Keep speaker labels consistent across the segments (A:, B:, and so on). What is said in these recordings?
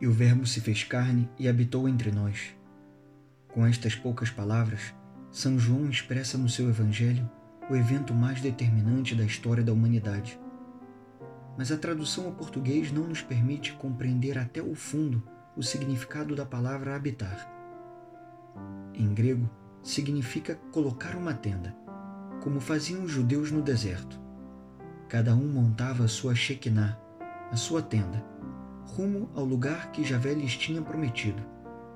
A: E o Verbo se fez carne e habitou entre nós. Com estas poucas palavras, São João expressa no seu Evangelho o evento mais determinante da história da humanidade. Mas a tradução ao português não nos permite compreender até o fundo o significado da palavra habitar. Em grego, significa colocar uma tenda, como faziam os judeus no deserto. Cada um montava a sua Shekinah, a sua tenda, rumo ao lugar que Javé lhes tinha prometido,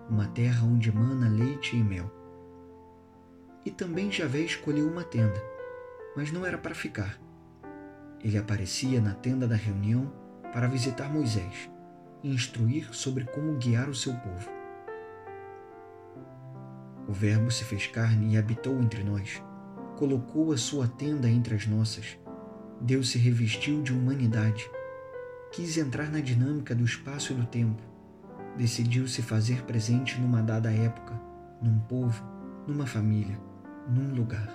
A: uma terra onde mana leite e mel. E também Javé escolheu uma tenda, mas não era para ficar. Ele aparecia na tenda da reunião para visitar Moisés e instruir sobre como guiar o seu povo. O Verbo se fez carne e habitou entre nós, colocou a sua tenda entre as nossas. Deus se revestiu de humanidade quis entrar na dinâmica do espaço e do tempo, decidiu se fazer presente numa dada época, num povo, numa família, num lugar.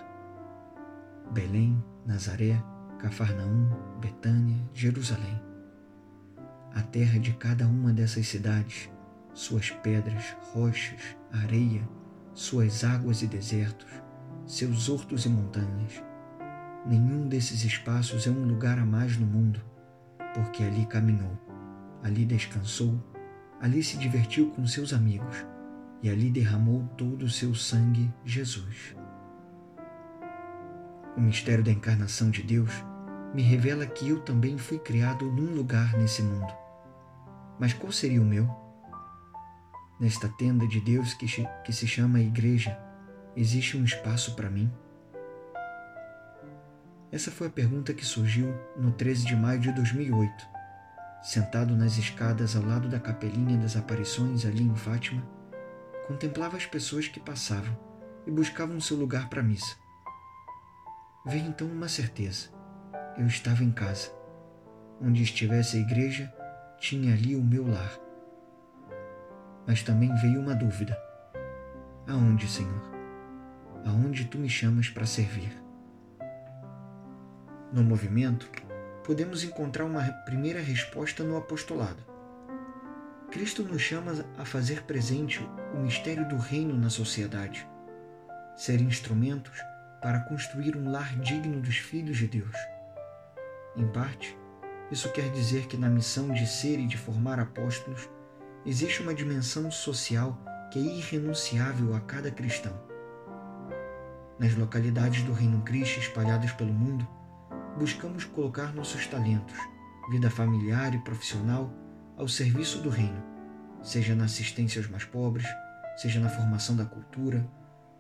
A: Belém, Nazaré, Cafarnaum, Betânia, Jerusalém. A terra de cada uma dessas cidades, suas pedras, rochas, areia, suas águas e desertos, seus hortos e montanhas. Nenhum desses espaços é um lugar a mais no mundo porque ali caminhou, ali descansou, ali se divertiu com seus amigos e ali derramou todo o seu sangue, Jesus. O mistério da encarnação de Deus me revela que eu também fui criado num lugar nesse mundo. Mas qual seria o meu? Nesta tenda de Deus que, que se chama Igreja, existe um espaço para mim? Essa foi a pergunta que surgiu no 13 de maio de 2008. Sentado nas escadas ao lado da capelinha das aparições ali em Fátima, contemplava as pessoas que passavam e buscavam seu lugar para a missa. Veio então uma certeza: eu estava em casa. Onde estivesse a igreja, tinha ali o meu lar. Mas também veio uma dúvida: aonde, Senhor? Aonde tu me chamas para servir? No movimento, podemos encontrar uma primeira resposta no apostolado. Cristo nos chama a fazer presente o mistério do reino na sociedade, ser instrumentos para construir um lar digno dos filhos de Deus. Em parte, isso quer dizer que na missão de ser e de formar apóstolos existe uma dimensão social que é irrenunciável a cada cristão. Nas localidades do Reino Cristo espalhadas pelo mundo, buscamos colocar nossos talentos, vida familiar e profissional, ao serviço do Reino, seja na assistência aos mais pobres, seja na formação da cultura,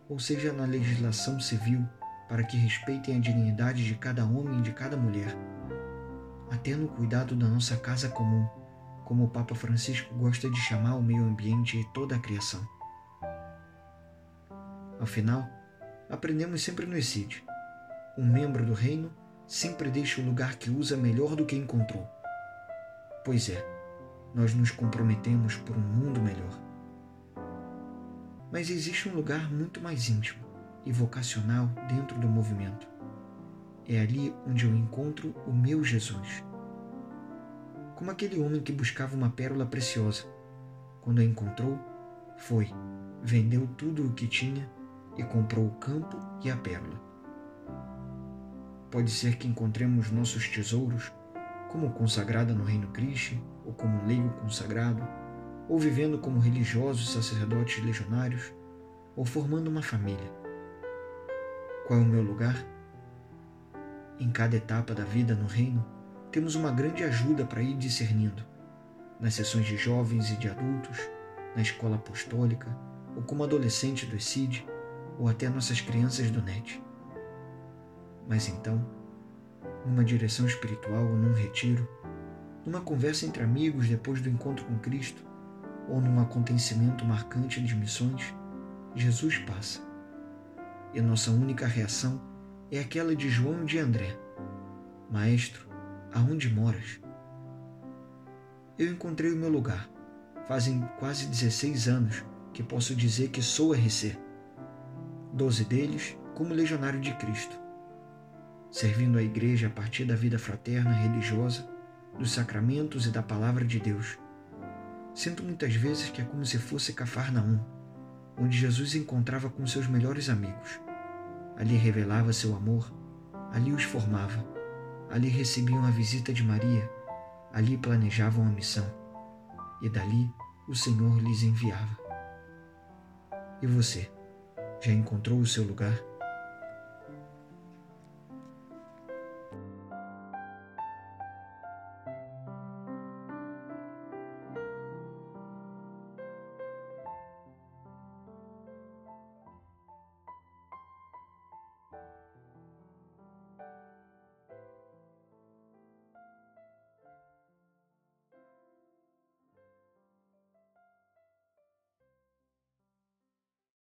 A: ou seja na legislação civil para que respeitem a dignidade de cada homem e de cada mulher, até no cuidado da nossa casa comum, como o Papa Francisco gosta de chamar o meio ambiente e toda a criação. Afinal, aprendemos sempre no ECID. Um membro do reino sempre deixa o lugar que usa melhor do que encontrou. Pois é, nós nos comprometemos por um mundo melhor. Mas existe um lugar muito mais íntimo e vocacional dentro do movimento. É ali onde eu encontro o meu Jesus. Como aquele homem que buscava uma pérola preciosa. Quando a encontrou, foi, vendeu tudo o que tinha e comprou o campo e a pérola. Pode ser que encontremos nossos tesouros como consagrada no Reino Cristo, ou como leigo consagrado, ou vivendo como religiosos sacerdotes legionários, ou formando uma família. Qual é o meu lugar? Em cada etapa da vida no Reino, temos uma grande ajuda para ir discernindo. Nas sessões de jovens e de adultos, na escola apostólica, ou como adolescente do ECID, ou até nossas crianças do NET. Mas então, numa direção espiritual ou num retiro, numa conversa entre amigos depois do encontro com Cristo, ou num acontecimento marcante de missões, Jesus passa. E nossa única reação é aquela de João de André: Maestro, aonde moras? Eu encontrei o meu lugar. Fazem quase 16 anos que posso dizer que sou RC. Doze deles como legionário de Cristo servindo a Igreja a partir da vida fraterna religiosa, dos sacramentos e da Palavra de Deus. Sinto muitas vezes que é como se fosse Cafarnaum, onde Jesus encontrava com seus melhores amigos. Ali revelava seu amor, ali os formava, ali recebiam a visita de Maria, ali planejavam a missão, e dali o Senhor lhes enviava. E você, já encontrou o seu lugar?